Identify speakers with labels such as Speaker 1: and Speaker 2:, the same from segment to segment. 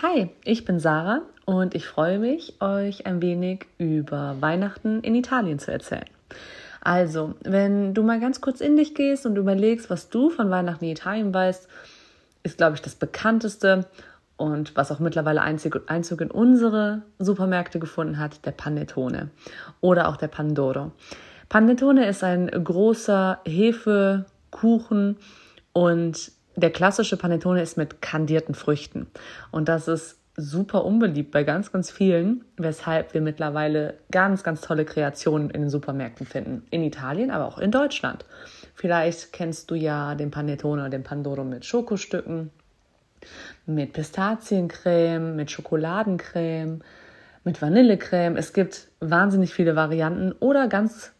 Speaker 1: Hi, ich bin Sarah und ich freue mich, euch ein wenig über Weihnachten in Italien zu erzählen. Also, wenn du mal ganz kurz in dich gehst und überlegst, was du von Weihnachten in Italien weißt, ist, glaube ich, das bekannteste und was auch mittlerweile Einzug in unsere Supermärkte gefunden hat, der Panettone oder auch der Pandoro. Panettone ist ein großer Hefekuchen und der klassische Panettone ist mit kandierten Früchten. Und das ist super unbeliebt bei ganz, ganz vielen, weshalb wir mittlerweile ganz, ganz tolle Kreationen in den Supermärkten finden. In Italien, aber auch in Deutschland. Vielleicht kennst du ja den Panettone oder den Pandoro mit Schokostücken, mit Pistaziencreme, mit Schokoladencreme, mit Vanillecreme. Es gibt wahnsinnig viele Varianten oder ganz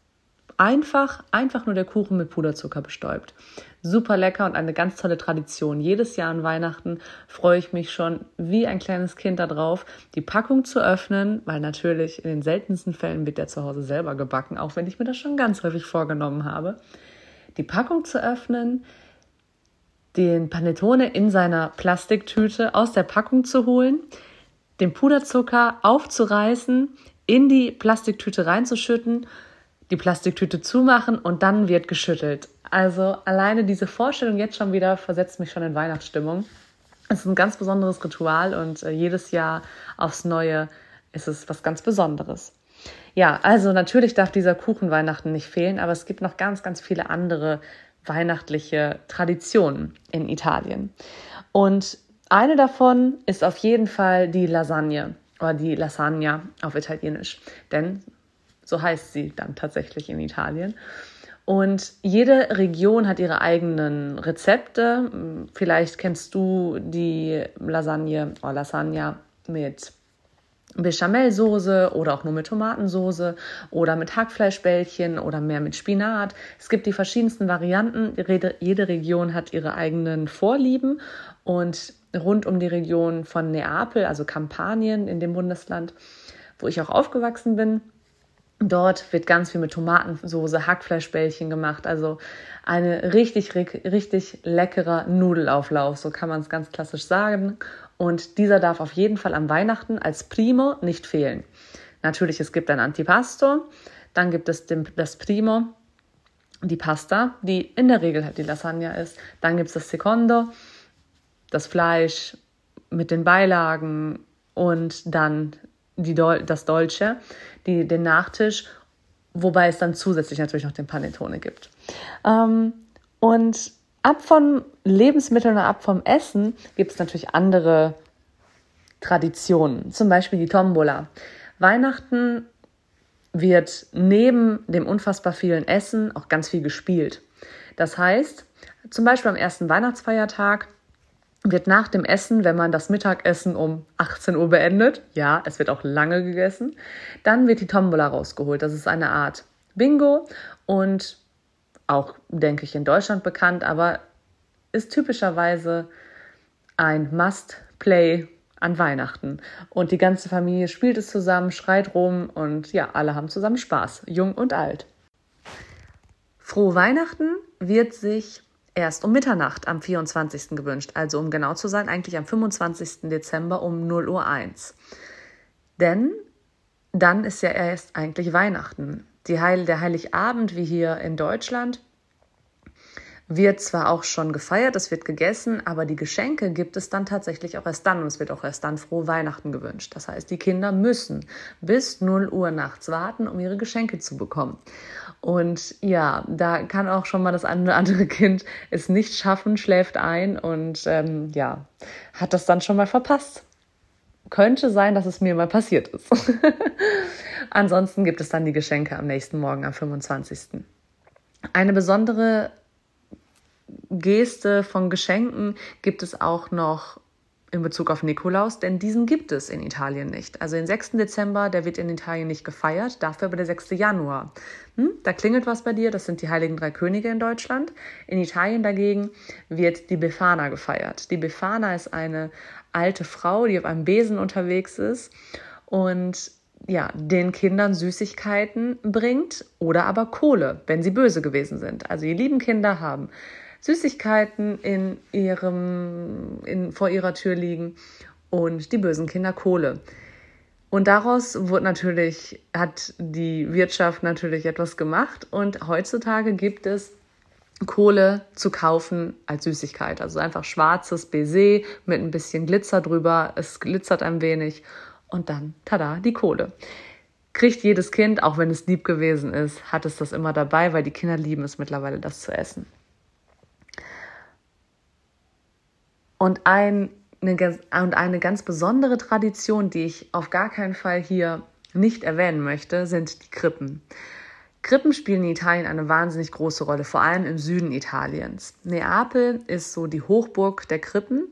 Speaker 1: einfach, einfach nur der Kuchen mit Puderzucker bestäubt. Super lecker und eine ganz tolle Tradition. Jedes Jahr an Weihnachten freue ich mich schon wie ein kleines Kind darauf, die Packung zu öffnen, weil natürlich in den seltensten Fällen wird der zu Hause selber gebacken, auch wenn ich mir das schon ganz häufig vorgenommen habe. Die Packung zu öffnen, den Panettone in seiner Plastiktüte aus der Packung zu holen, den Puderzucker aufzureißen, in die Plastiktüte reinzuschütten die Plastiktüte zumachen und dann wird geschüttelt. Also alleine diese Vorstellung jetzt schon wieder versetzt mich schon in Weihnachtsstimmung. Es ist ein ganz besonderes Ritual und äh, jedes Jahr aufs Neue ist es was ganz Besonderes. Ja, also natürlich darf dieser Kuchen Weihnachten nicht fehlen, aber es gibt noch ganz, ganz viele andere weihnachtliche Traditionen in Italien. Und eine davon ist auf jeden Fall die Lasagne oder die Lasagna auf Italienisch. Denn so heißt sie dann tatsächlich in Italien. Und jede Region hat ihre eigenen Rezepte. Vielleicht kennst du die Lasagne oder Lasagna mit Bechamelsoße oder auch nur mit Tomatensoße oder mit Hackfleischbällchen oder mehr mit Spinat. Es gibt die verschiedensten Varianten. Jede Region hat ihre eigenen Vorlieben und rund um die Region von Neapel, also Kampanien in dem Bundesland, wo ich auch aufgewachsen bin, Dort wird ganz viel mit Tomatensoße, Hackfleischbällchen gemacht. Also eine richtig, richtig leckerer Nudelauflauf, so kann man es ganz klassisch sagen. Und dieser darf auf jeden Fall am Weihnachten als Primo nicht fehlen. Natürlich, es gibt ein Antipasto, dann gibt es das Primo, die Pasta, die in der Regel halt die Lasagne ist. Dann gibt es das Secondo, das Fleisch mit den Beilagen und dann die Dol das Dolce, die, den Nachtisch, wobei es dann zusätzlich natürlich noch den Panettone gibt. Ähm, und ab von Lebensmitteln und ab vom Essen gibt es natürlich andere Traditionen, zum Beispiel die Tombola. Weihnachten wird neben dem unfassbar vielen Essen auch ganz viel gespielt. Das heißt, zum Beispiel am ersten Weihnachtsfeiertag wird nach dem Essen, wenn man das Mittagessen um 18 Uhr beendet, ja, es wird auch lange gegessen, dann wird die Tombola rausgeholt. Das ist eine Art Bingo und auch, denke ich, in Deutschland bekannt, aber ist typischerweise ein Must-Play an Weihnachten. Und die ganze Familie spielt es zusammen, schreit rum und ja, alle haben zusammen Spaß, jung und alt. Frohe Weihnachten wird sich erst um Mitternacht am 24. gewünscht, also um genau zu sein, eigentlich am 25. Dezember um 0 Uhr 1. Denn dann ist ja erst eigentlich Weihnachten. Heil, der Heiligabend, wie hier in Deutschland, wird zwar auch schon gefeiert, es wird gegessen, aber die Geschenke gibt es dann tatsächlich auch erst dann und es wird auch erst dann frohe Weihnachten gewünscht. Das heißt, die Kinder müssen bis 0 Uhr nachts warten, um ihre Geschenke zu bekommen. Und ja, da kann auch schon mal das eine oder andere Kind es nicht schaffen, schläft ein und ähm, ja, hat das dann schon mal verpasst. Könnte sein, dass es mir mal passiert ist. Ansonsten gibt es dann die Geschenke am nächsten Morgen, am 25. Eine besondere Geste von Geschenken gibt es auch noch in Bezug auf Nikolaus, denn diesen gibt es in Italien nicht. Also den 6. Dezember, der wird in Italien nicht gefeiert, dafür aber der 6. Januar. Hm? Da klingelt was bei dir, das sind die Heiligen Drei Könige in Deutschland. In Italien dagegen wird die Befana gefeiert. Die Befana ist eine alte Frau, die auf einem Besen unterwegs ist und ja, den Kindern Süßigkeiten bringt oder aber Kohle, wenn sie böse gewesen sind. Also die lieben Kinder haben Süßigkeiten in ihrem, in, vor ihrer Tür liegen und die bösen Kinder Kohle. Und daraus wurde natürlich, hat die Wirtschaft natürlich etwas gemacht und heutzutage gibt es Kohle zu kaufen als Süßigkeit. Also einfach schwarzes Baiser mit ein bisschen Glitzer drüber. Es glitzert ein wenig und dann, tada, die Kohle. Kriegt jedes Kind, auch wenn es lieb gewesen ist, hat es das immer dabei, weil die Kinder lieben es mittlerweile, das zu essen. Und ein eine, und eine ganz besondere Tradition, die ich auf gar keinen Fall hier nicht erwähnen möchte, sind die Krippen. Krippen spielen in Italien eine wahnsinnig große Rolle, vor allem im Süden Italiens. Neapel ist so die Hochburg der Krippen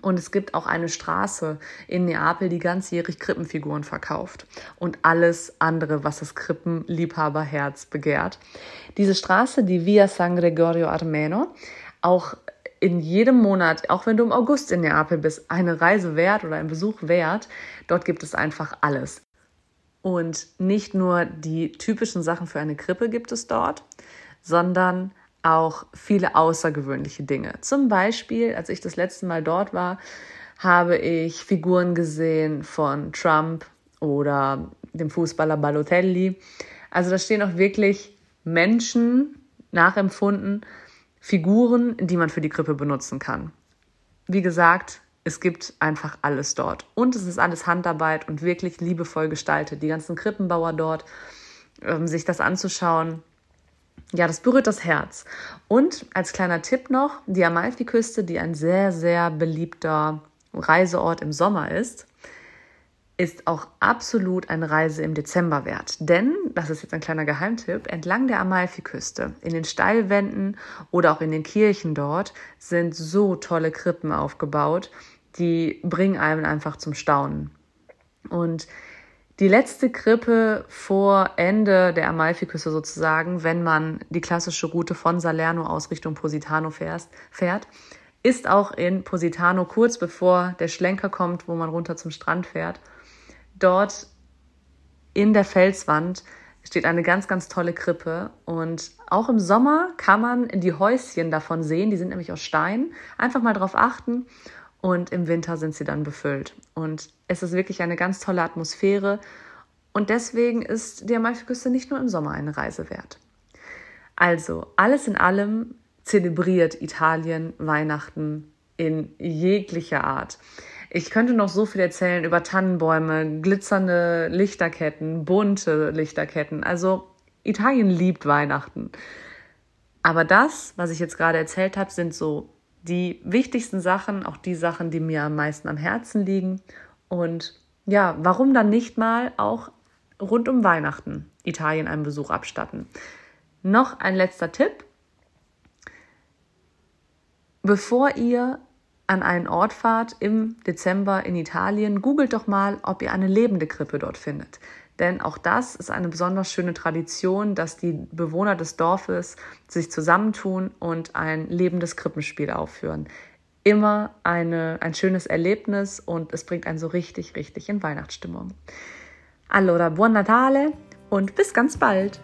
Speaker 1: und es gibt auch eine Straße in Neapel, die ganzjährig Krippenfiguren verkauft und alles andere, was das Krippenliebhaberherz begehrt. Diese Straße, die Via San Gregorio Armeno, auch in jedem Monat, auch wenn du im August in Neapel bist, eine Reise wert oder ein Besuch wert. Dort gibt es einfach alles. Und nicht nur die typischen Sachen für eine Krippe gibt es dort, sondern auch viele außergewöhnliche Dinge. Zum Beispiel, als ich das letzte Mal dort war, habe ich Figuren gesehen von Trump oder dem Fußballer Balotelli. Also da stehen auch wirklich Menschen nachempfunden, Figuren, die man für die Krippe benutzen kann. Wie gesagt, es gibt einfach alles dort. Und es ist alles Handarbeit und wirklich liebevoll gestaltet. Die ganzen Krippenbauer dort, ähm, sich das anzuschauen, ja, das berührt das Herz. Und als kleiner Tipp noch, die Amalfiküste, die ein sehr, sehr beliebter Reiseort im Sommer ist, ist auch absolut eine Reise im Dezember wert. Denn, das ist jetzt ein kleiner Geheimtipp, entlang der Amalfiküste, in den Steilwänden oder auch in den Kirchen dort, sind so tolle Krippen aufgebaut, die bringen einem einfach zum Staunen. Und die letzte Krippe vor Ende der Amalfiküste sozusagen, wenn man die klassische Route von Salerno aus Richtung Positano fährt, ist auch in Positano kurz bevor der Schlenker kommt, wo man runter zum Strand fährt dort in der Felswand steht eine ganz, ganz tolle Krippe. Und auch im Sommer kann man die Häuschen davon sehen. Die sind nämlich aus Stein. Einfach mal drauf achten. Und im Winter sind sie dann befüllt. Und es ist wirklich eine ganz tolle Atmosphäre. Und deswegen ist die Amalfiküste nicht nur im Sommer eine Reise wert. Also, alles in allem zelebriert Italien Weihnachten in jeglicher Art. Ich könnte noch so viel erzählen über Tannenbäume, glitzernde Lichterketten, bunte Lichterketten. Also Italien liebt Weihnachten. Aber das, was ich jetzt gerade erzählt habe, sind so die wichtigsten Sachen, auch die Sachen, die mir am meisten am Herzen liegen. Und ja, warum dann nicht mal auch rund um Weihnachten Italien einen Besuch abstatten? Noch ein letzter Tipp. Bevor ihr an einen Ort fahrt im Dezember in Italien, googelt doch mal, ob ihr eine lebende Krippe dort findet. Denn auch das ist eine besonders schöne Tradition, dass die Bewohner des Dorfes sich zusammentun und ein lebendes Krippenspiel aufführen. Immer eine, ein schönes Erlebnis und es bringt einen so richtig, richtig in Weihnachtsstimmung. Allora, buon Natale und bis ganz bald!